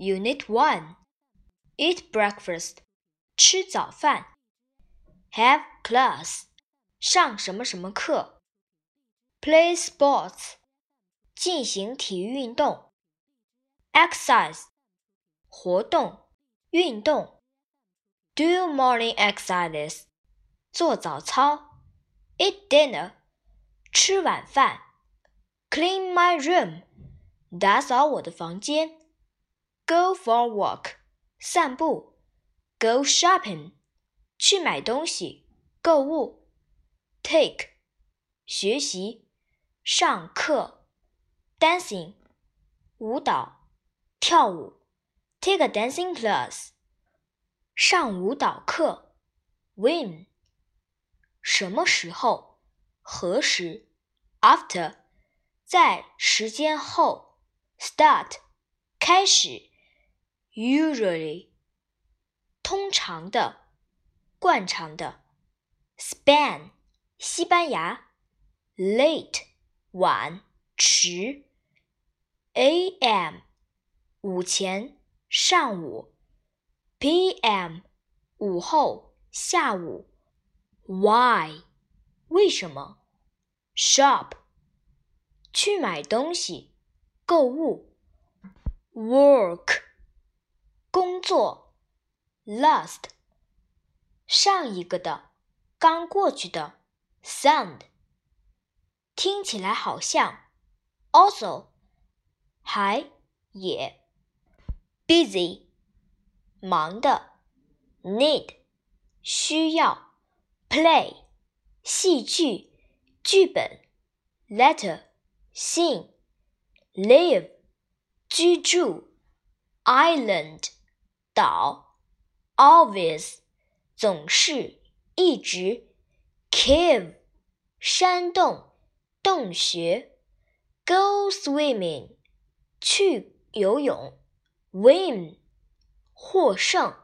Unit 1 Eat breakfast 吃早饭 Have class 上什么什么课 Play sports 进行体育运动 Exercise 活动运动 Do morning exercises 做早操 Eat dinner 吃晚饭 Clean my room 打扫我的房间。 Go for a walk，散步。Go shopping，去买东西，购物。Take，学习，上课。Dancing，舞蹈，跳舞。Take a dancing class，上舞蹈课。When，什么时候？何时？After，在时间后。Start，开始。 Usually，通常的，惯常的。Spain，西班牙。Late，晚，迟。A.M，午前，上午。P.M，午后，下午。Why，为什么？Shop，去买东西，购物。Work。工作，last，上一个的，刚过去的，sound，听起来好像，also，还也，busy，忙的，need，需要，play，戏剧，剧本，letter，信，live，居住，island。 岛，always，总是，一直，cave，山洞，洞穴，go swimming，去游泳，win，获胜。